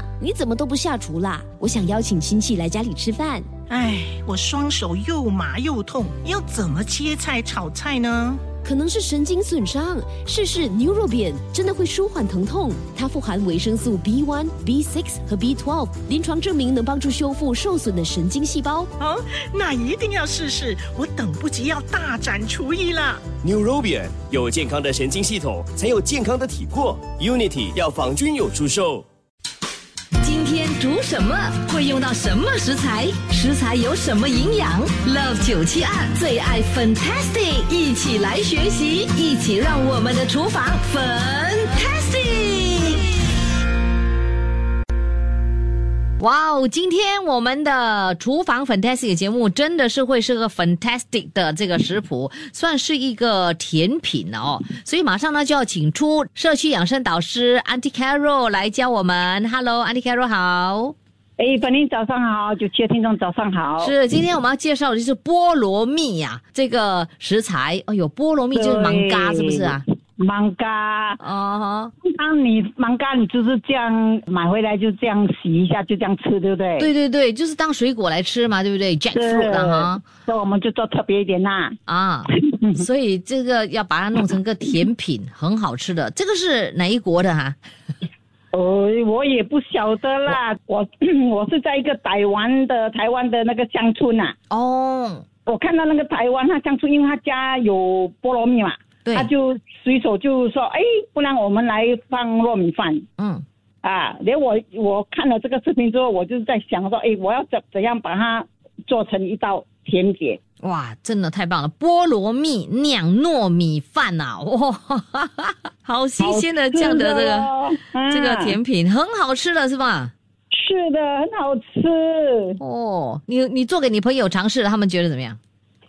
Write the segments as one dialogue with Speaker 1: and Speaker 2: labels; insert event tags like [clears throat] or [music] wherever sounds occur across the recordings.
Speaker 1: 妈，你怎么都不下厨啦？我想邀请亲戚来家里吃饭。
Speaker 2: 哎，我双手又麻又痛，要怎么切菜炒菜呢？
Speaker 1: 可能是神经损伤，试试 Neurobian 真的会舒缓疼痛。它富含维生素 B1、B6 和 B12，临床证明能帮助修复受损的神经细胞。
Speaker 2: 哦，那一定要试试，我等不及要大展厨艺了。
Speaker 3: Neurobian 有健康的神经系统，才有健康的体魄。Unity 药房均有出售。
Speaker 4: 今天煮什么？会用到什么食材？食材有什么营养？Love 九七二最爱 Fantastic，一起来学习，一起让我们的厨房粉。哇哦！今天我们的厨房 Fantastic 节目真的是会是个 Fantastic 的这个食谱，算是一个甜品哦。所以马上呢就要请出社区养生导师 Auntie Carol 来教我们。Hello，Auntie Carol 好。
Speaker 5: 哎，本林早上好，九七的听众早上好。
Speaker 4: 是，今天我们要介绍的就是菠萝蜜呀、这个食材。哎呦，菠萝蜜就是芒嘎，是不是啊？
Speaker 5: 芒嘎，
Speaker 4: 哦，
Speaker 5: 通常你芒嘎你就是这样买回来就这样洗一下，就这样吃，对不对？
Speaker 4: 对对对，就是当水果来吃嘛，对不对
Speaker 5: 是
Speaker 4: ？Jackfruit 啊哈
Speaker 5: 所以我们就做特别一点啦。
Speaker 4: 啊，所以这个要把它弄成个甜品，很好吃的。这个是哪一国的哈、
Speaker 5: 哦，我也不晓得啦，我 [clears throat] 我是在一个台湾的台湾的那个乡村呐、
Speaker 4: 哦，
Speaker 5: 我看到那个台湾他乡村，因为他家有菠萝蜜嘛，
Speaker 4: 对
Speaker 5: 他，就随手就说，哎，不然我们来放糯米饭。
Speaker 4: 嗯，
Speaker 5: 啊，连我我看了这个视频之后，我就在想说，哎，我要怎怎样把它做成一道甜点？
Speaker 4: 哇，真的太棒了！菠萝蜜酿糯米饭呐、哇，[laughs] 好新鲜的这样的这个、这个
Speaker 5: 啊
Speaker 4: 甜品，很好吃的是吧？
Speaker 5: 是的，很好吃
Speaker 4: 哦，你你做给你朋友尝试了，他们觉得怎么样？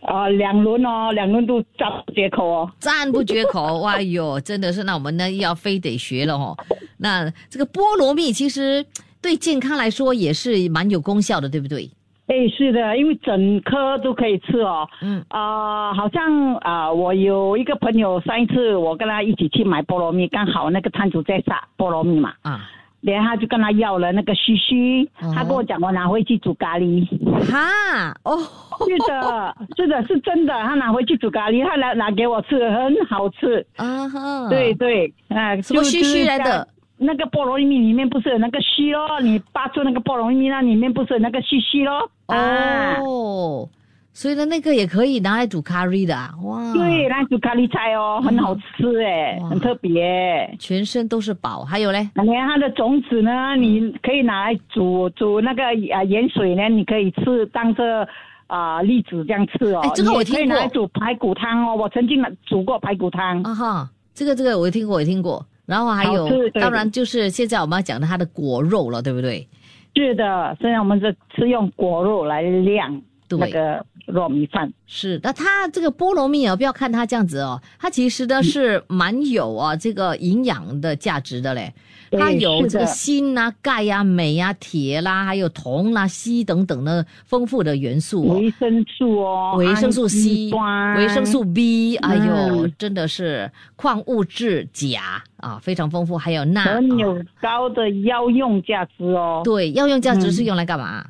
Speaker 5: 啊，两轮哦，两轮都赞不绝口哦。
Speaker 4: 赞不绝口！[laughs] 哎呦，真的是，那我们呢要非得学了哦。那这个菠萝蜜其实对健康来说也是蛮有功效的，对不对？
Speaker 5: 哎，是的，因为整颗都可以吃哦。
Speaker 4: 嗯，
Speaker 5: 啊、好像啊、我有一个朋友，上一次我跟他一起去买菠萝蜜，刚好那个摊主在撒菠萝蜜嘛，
Speaker 4: 啊，
Speaker 5: 然后他就跟他要了那个须须，
Speaker 4: 哦
Speaker 5: 他跟我讲，我拿回去煮咖喱。
Speaker 4: 哈哦，[laughs]
Speaker 5: 是的，是的，是真的。他拿回去煮咖喱，他拿拿给我吃，很好吃。
Speaker 4: 啊哈，
Speaker 5: 对对，啊，就
Speaker 4: 什么须须来的？
Speaker 5: 那个菠萝蜜里面不是有那个须咯？你扒出那个菠萝蜜，那里面不是有那个须须咯？啊，
Speaker 4: 哦，所以呢，那个也可以拿来煮咖喱的啊，哇，
Speaker 5: 对，来煮咖喱菜哦，很好吃哎，很特别。
Speaker 4: 全身都是宝。还有嘞，
Speaker 5: 连它的种子呢，你可以拿来煮煮那个啊盐水呢，你可以吃当这啊栗子这样吃哦。
Speaker 4: 哎这个我
Speaker 5: 听过可以来煮排骨汤哦，我曾经煮过排骨汤。
Speaker 4: 啊哈，这个这个我也听过，我也听过。然后还有当然就是现在我们要讲的它的果肉了，对不对？
Speaker 5: 是的，现在我们是是用果肉来晾
Speaker 4: 对
Speaker 5: 那个糯米饭。
Speaker 4: 是，那它这个菠萝蜜啊，不要看它这样子哦，它其实呢是蛮有啊这个营养的价值的嘞。它有这个锌啊、钙呀、镁呀、铁啦，还有铜啦、硒等等的丰富的元素哦。
Speaker 5: 维生素哦，
Speaker 4: 维生素 C 维生素 B，哎呦，
Speaker 5: 嗯
Speaker 4: 真的是矿物质钾啊，非常丰富，还有钠。
Speaker 5: 很有
Speaker 4: 啊
Speaker 5: 高的药用价值哦。
Speaker 4: 对，药用价值
Speaker 5: 嗯
Speaker 4: 是用来干嘛？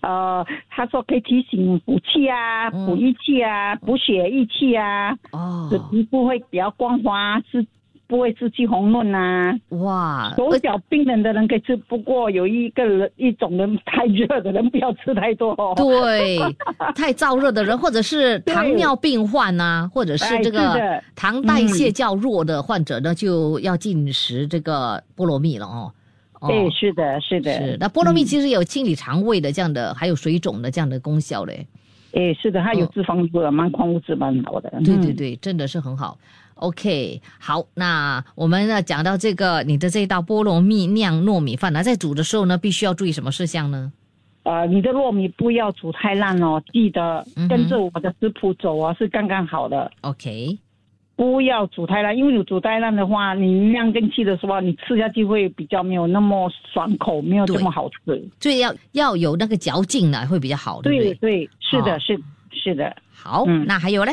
Speaker 5: 呃，他说可以提醒补气啊、
Speaker 4: 嗯
Speaker 5: 补益气啊、补血益气啊，
Speaker 4: 哦
Speaker 5: 使，皮肤会比较光滑，是不会失去红润啊。
Speaker 4: 哇，
Speaker 5: 手脚冰冷的人可以吃，不过有一个人一种人太热的人不要吃太多哦。
Speaker 4: 对，太燥热的人，或者是糖尿病患呐、[laughs] 或者是这个糖代谢较弱的患者呢，就要进食这个菠萝蜜了哦。哦
Speaker 5: 对，是的，是的，
Speaker 4: 是，那菠萝蜜其实有清理肠胃的这样的，还有水肿的这样的功效嘞。
Speaker 5: 哎，是的，它有
Speaker 4: 嗯
Speaker 5: 脂肪多，蛮矿物质蛮好的。嗯，
Speaker 4: 对对对，真的是很好。OK，好，那我们呢讲到这个你的这一道菠萝蜜酿糯米饭呢，在煮的时候呢，必须要注意什么事项呢？
Speaker 5: 呃，你的糯米不要煮太烂哦，记得跟着我的食谱走哦，是刚刚好的。
Speaker 4: OK，
Speaker 5: 不要煮太烂，因为你煮太烂的话，你酿进去的时候，你吃下去会比较没有那么爽口，没有这么好吃。
Speaker 4: 所以要要有那个嚼劲呢，会比较好，对不
Speaker 5: 对
Speaker 4: 对？
Speaker 5: 对，是
Speaker 4: 好
Speaker 5: 的，是是的。
Speaker 4: 好，
Speaker 5: 嗯
Speaker 4: 那还有嘞？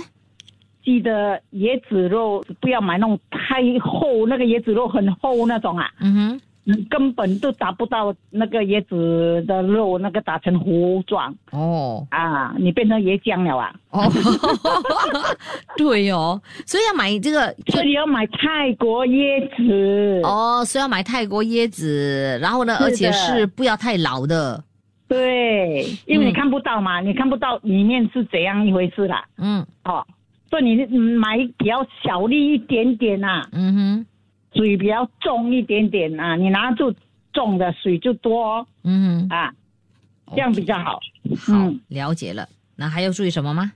Speaker 5: 记得椰子肉不要买那种太厚，那个椰子肉很厚那种啊，
Speaker 4: 嗯哼，
Speaker 5: 嗯根本都达不到那个椰子的肉那个打成糊状。
Speaker 4: 哦。
Speaker 5: 啊，你变成椰浆了啊。
Speaker 4: 哦，[laughs] 对哦，所以要买这个
Speaker 5: 所以要买泰国椰子。
Speaker 4: 哦，所以要买泰国椰子，然后呢，而且是不要太老的，
Speaker 5: 对，因为你
Speaker 4: 嗯
Speaker 5: 看不到嘛，你看不到里面是怎样一回事啦。
Speaker 4: 嗯。
Speaker 5: 哦，所以你嗯买比较小粒一点点啊，
Speaker 4: 嗯哼，
Speaker 5: 水比较重一点点啊，你拿住重的水就多
Speaker 4: 嗯
Speaker 5: 啊，这样比较好。
Speaker 4: 哼，好
Speaker 5: 嗯，
Speaker 4: 了解了。那还要注意什么吗？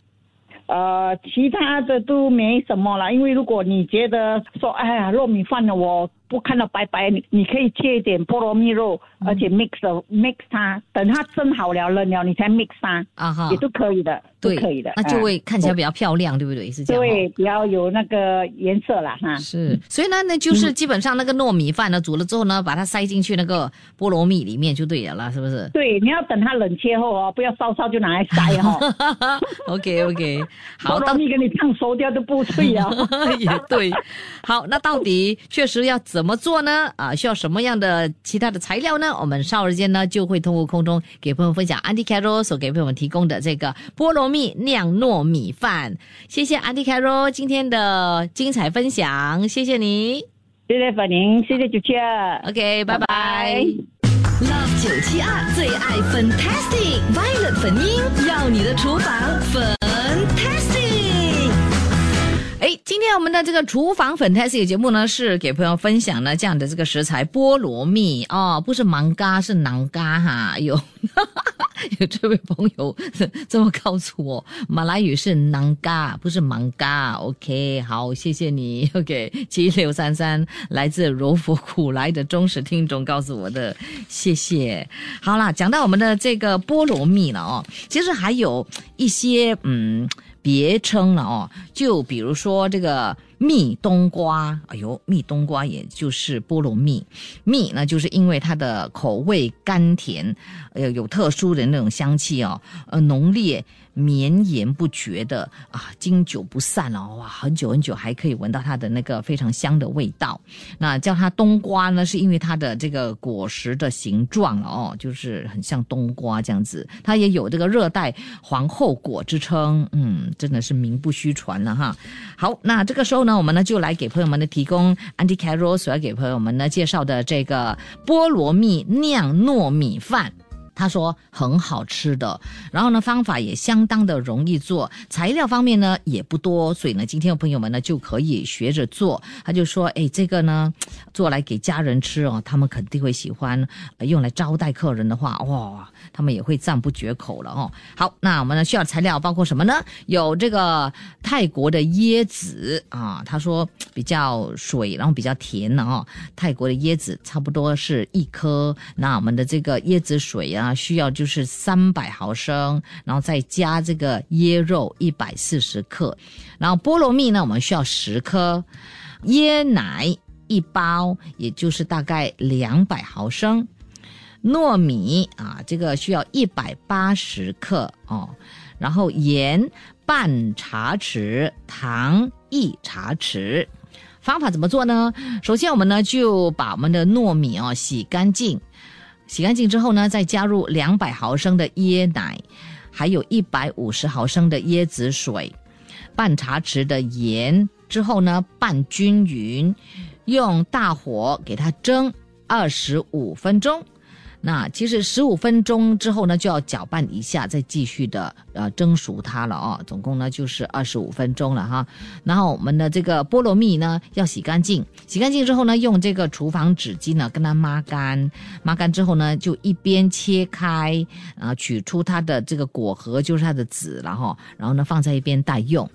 Speaker 5: 呃，其他的都没什么了，因为如果你觉得说，哎呀，糯米饭呢，我不看到白白，你你可以切一点菠萝蜜肉，
Speaker 4: 嗯
Speaker 5: 而且 mix 的 mix 它，等它蒸好了了了，你才 mix 它，
Speaker 4: 啊哈
Speaker 5: 也，都可以的，都
Speaker 4: 对，
Speaker 5: 可以的，
Speaker 4: 那就
Speaker 5: 啊
Speaker 4: 会看起来比较漂亮，对不对？是这样、哦。
Speaker 5: 对，比较有那个颜色啦哈。
Speaker 4: 是，所以呢，那
Speaker 5: 嗯
Speaker 4: 就是基本上那个糯米饭呢，煮了之后呢，把它塞进去那个菠萝蜜里面就对了啦，是不是
Speaker 5: 对，你要等它冷却后哦，不要烧烧就拿来塞哈、哦
Speaker 4: ，？OK OK，好，到
Speaker 5: 菠萝蜜给你烫熟掉都不脆啊。[laughs]
Speaker 4: 也对。好，那到底确实要怎么做呢？啊，需要什么样的其他的材料呢？我们稍后间呢就会通过空中给朋友分享 Andy Carroll 所给朋友们提供的这个菠萝蜜酿糯米饭。谢谢 Andy Carroll 今天的精彩分享，谢谢你。
Speaker 5: 谢谢粉玲，谢谢主持人。
Speaker 4: OK，拜拜。
Speaker 1: Love 九七二最爱 Fantastic Violet 粉音，要你的厨房 Fantastic。
Speaker 4: 今天我们的这个厨房 Fantastic 节目呢，是给朋友分享呢这样的这个食材菠萝蜜哦，不是芒嘎是囊嘎哈。有 [laughs] 有这位朋友这么告诉我，马来语是囊嘎，不是芒嘎。OK，好，谢谢你。[laughs] OK，七六三三来自柔佛苦来的忠实听众告诉我的，谢谢。好啦，讲到我们的这个菠萝蜜了哦，其实还有一些嗯。别称了哦，就比如说这个蜜冬瓜，哎呦，蜜冬瓜也就是菠萝蜜，蜜呢就是因为它的口味甘甜，呃，有特殊的那种香气哦，呃，浓烈。绵延不绝的啊，经久不散哦，哇，很久很久还可以闻到它的那个非常香的味道。那叫它冬瓜呢，是因为它的这个果实的形状哦，就是很像冬瓜这样子。它也有这个热带皇后果之称，嗯，真的是名不虚传了哈。好，那这个时候呢，那我们呢就来给朋友们呢提供 Andy Carroll 所要给朋友们呢介绍的这个菠萝蜜酿糯米饭。他说很好吃的，然后呢方法也相当的容易做，材料方面呢也不多，所以呢今天的朋友们呢就可以学着做。他就说，哎，这个呢做来给家人吃哦，他们肯定会喜欢；用来招待客人的话，哇，他们也会赞不绝口了哦。好，那我们呢需要材料包括什么呢？有这个泰国的椰子啊，他说比较水，然后比较甜的哦。泰国的椰子差不多是一颗，那我们的这个椰子水啊，需要就是三百毫升，然后再加这个椰肉一百四十克，然后菠萝蜜呢，我们需要十颗，椰奶一包，也就是大概两百毫升。糯米啊，这个需要一百八十克哦，然后盐半茶匙，糖一茶匙。方法怎么做呢？首先，我们呢就把我们的糯米哦洗干净，洗干净之后呢，再加入两百毫升的椰奶，还有一百五十毫升的椰子水，半茶匙的盐，之后呢拌均匀，用大火给它蒸二十五分钟。那其实十五分钟之后呢，就要搅拌一下，再继续的呃蒸熟它了哦。总共呢就是二十五分钟了哈。然后我们的这个菠萝蜜呢要洗干净，洗干净之后呢，用这个厨房纸巾呢跟它抹干，抹干之后呢就一边切开啊，取出它的这个果核，就是它的籽了哈。然后呢放在一边待用。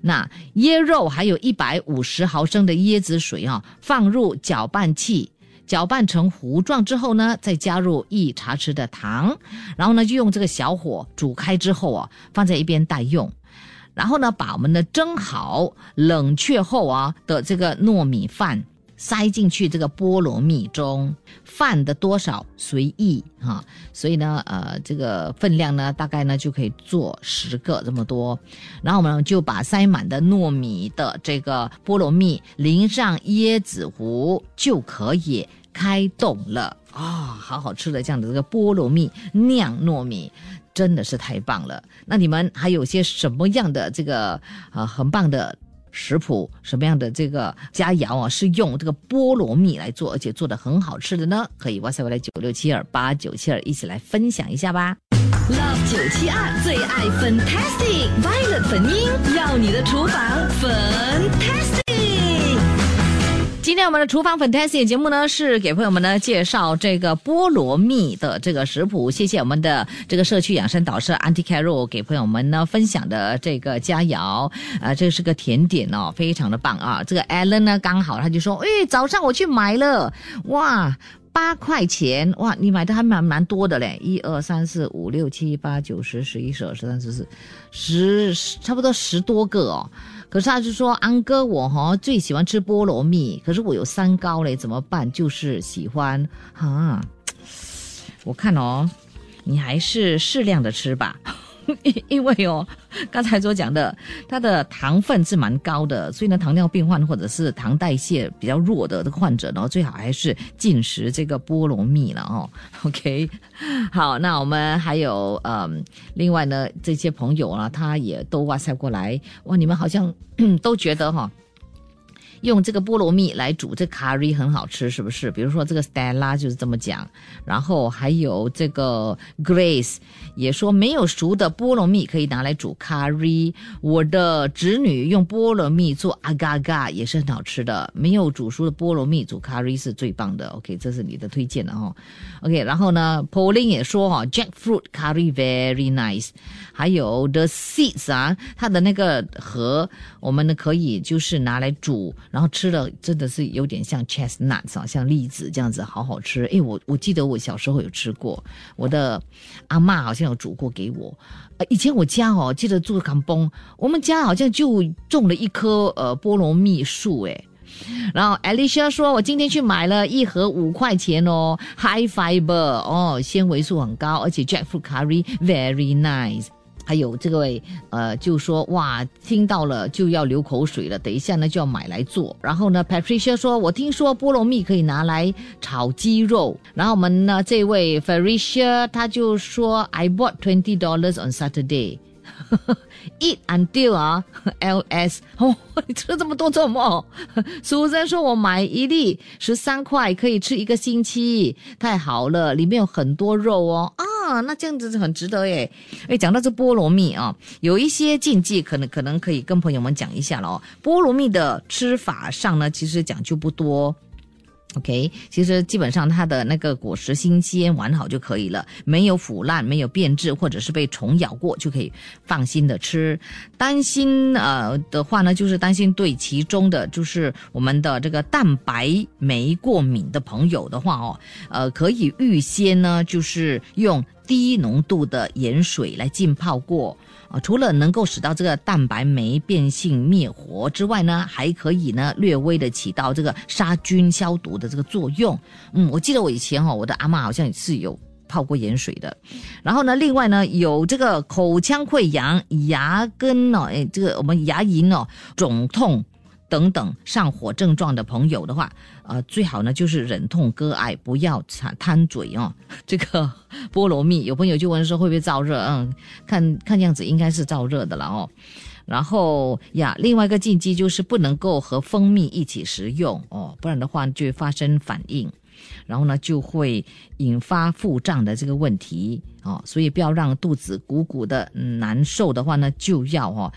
Speaker 4: 那椰肉还有一百五十毫升的椰子水啊，放入搅拌器。搅拌成糊状之后呢，再加入一茶匙的糖，然后呢就用这个小火煮开之后啊，放在一边待用。然后呢，把我们的蒸好、冷却后啊的这个糯米饭塞进去这个菠萝蜜中，饭的多少随意哈、所以呢，呃，这个分量呢，大概呢就可以做十个这么多。然后我们就把塞满的糯米的这个菠萝蜜淋上椰子糊，就可以开动了啊、好好吃的这样的这个菠萝蜜酿糯米。真的是太棒了！那你们还有些什么样的这个呃很棒的食谱，什么样的这个佳肴啊，是用这个菠萝蜜来做，而且做的很好吃的呢？可以哇塞，我来九六七二八九七二一起来分享一下吧。
Speaker 1: Love 九七二最爱 Fantastic Violet 粉音，要你的厨房 Fantastic。
Speaker 4: 今天我们的厨房 fantasy 节目呢，是给朋友们呢介绍这个菠萝蜜的这个食谱。谢谢我们的这个社区养生导师 a n t i Caro 给朋友们呢分享的这个佳肴，呃，这是个甜点哦，非常的棒啊。这个 Alan 呢刚好他就说，哎，早上我去买了，哇。八块钱哇！你买的还蛮蛮多的嘞，一二三四五六七八九十十一十二十三十四十差不多十多个哦。可是他就说，安哥我哈最喜欢吃菠萝蜜，可是我有三高嘞，怎么办？就是喜欢啊，我看哦，你还是适量的吃吧。[laughs] 因因为哦，刚才所讲的，它的糖分是蛮高的，所以呢，糖尿病患或者是糖代谢比较弱的患者呢，最好还是进食这个菠萝蜜了哦。[laughs] OK，好，那我们还有嗯，另外呢，这些朋友啊，他也都哇塞过来，哇，你们好像 [clears throat] 都觉得哈、用这个菠萝蜜来煮这咖喱很好吃，是不是？比如说这个 Stella 就是这么讲，然后还有这个 Grace 也说没有熟的菠萝蜜可以拿来煮咖喱。我的侄女用菠萝蜜做阿嘎嘎也是很好吃的，没有煮熟的菠萝蜜煮咖喱是最棒的。OK，这是你的推荐的哈、哦。OK，然后呢，Pauline 也说哈、，Jackfruit curry very nice，还有 The seeds 啊，它的那个核我们呢可以就是拿来煮。然后吃了真的是有点像 chestnuts 啊，像栗子这样子，好好吃。诶，我我记得我小时候有吃过，我的阿嬷好像有煮过给我。呃，以前我家哦，记得住港崩，我们家好像就种了一棵呃菠萝蜜树，诶。然后 Alicia 说：“我今天去买了一盒五块钱哦，high fiber 哦，纤维素很高，而且 jackfruit curry very nice。”还有这位呃，就说哇，听到了就要流口水了，等一下呢就要买来做。然后呢，Patricia 说，我听说菠萝蜜可以拿来炒鸡肉。然后我们呢，这位 Faricia 他就说，I bought twenty dollars on Saturday。[laughs] Eat until 啊，LS 哦，你吃了这么多做什么？苏珊说：“我买一粒十三块，可以吃一个星期，太好了，里面有很多肉哦啊，那这样子很值得耶。”哎，讲到这菠萝蜜啊，有一些禁忌，可能可能可以跟朋友们讲一下了哦。菠萝蜜的吃法上呢，其实讲究不多。OK，其实基本上它的那个果实新鲜完好就可以了，没有腐烂、没有变质或者是被虫咬过，就可以放心的吃。担心呃的话呢，就是担心对其中的就是我们的这个蛋白酶过敏的朋友的话哦，呃可以预先呢就是用低浓度的盐水来浸泡过。啊，除了能够使到这个蛋白酶变性灭活之外呢，还可以呢略微的起到这个杀菌消毒的这个作用。嗯，我记得我以前哈、哦，我的阿嬷好像也是有泡过盐水的。然后呢，另外呢，有这个口腔溃疡、牙根哦，哎，这个我们牙龈哦肿痛。等等上火症状的朋友的话，呃，最好呢就是忍痛割爱，不要贪贪嘴哦。[laughs] 这个菠萝蜜，有朋友就问说会不会燥热？嗯，看看样子应该是燥热的了哦。然后呀，另外一个禁忌就是不能够和蜂蜜一起食用哦，不然的话就会发生反应，然后呢就会引发腹胀的这个问题哦。所以不要让肚子鼓鼓的、难受的话呢，就要哦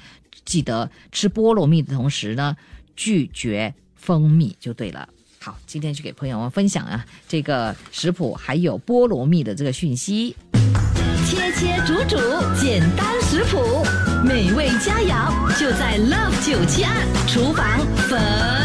Speaker 4: 记得吃菠萝蜜的同时呢。拒绝蜂蜜就对了。好，今天就给朋友们分享啊这个食谱，还有菠萝蜜的这个讯息。
Speaker 1: 切切煮煮，简单食谱，美味佳肴就在 Love 九七二厨房粉。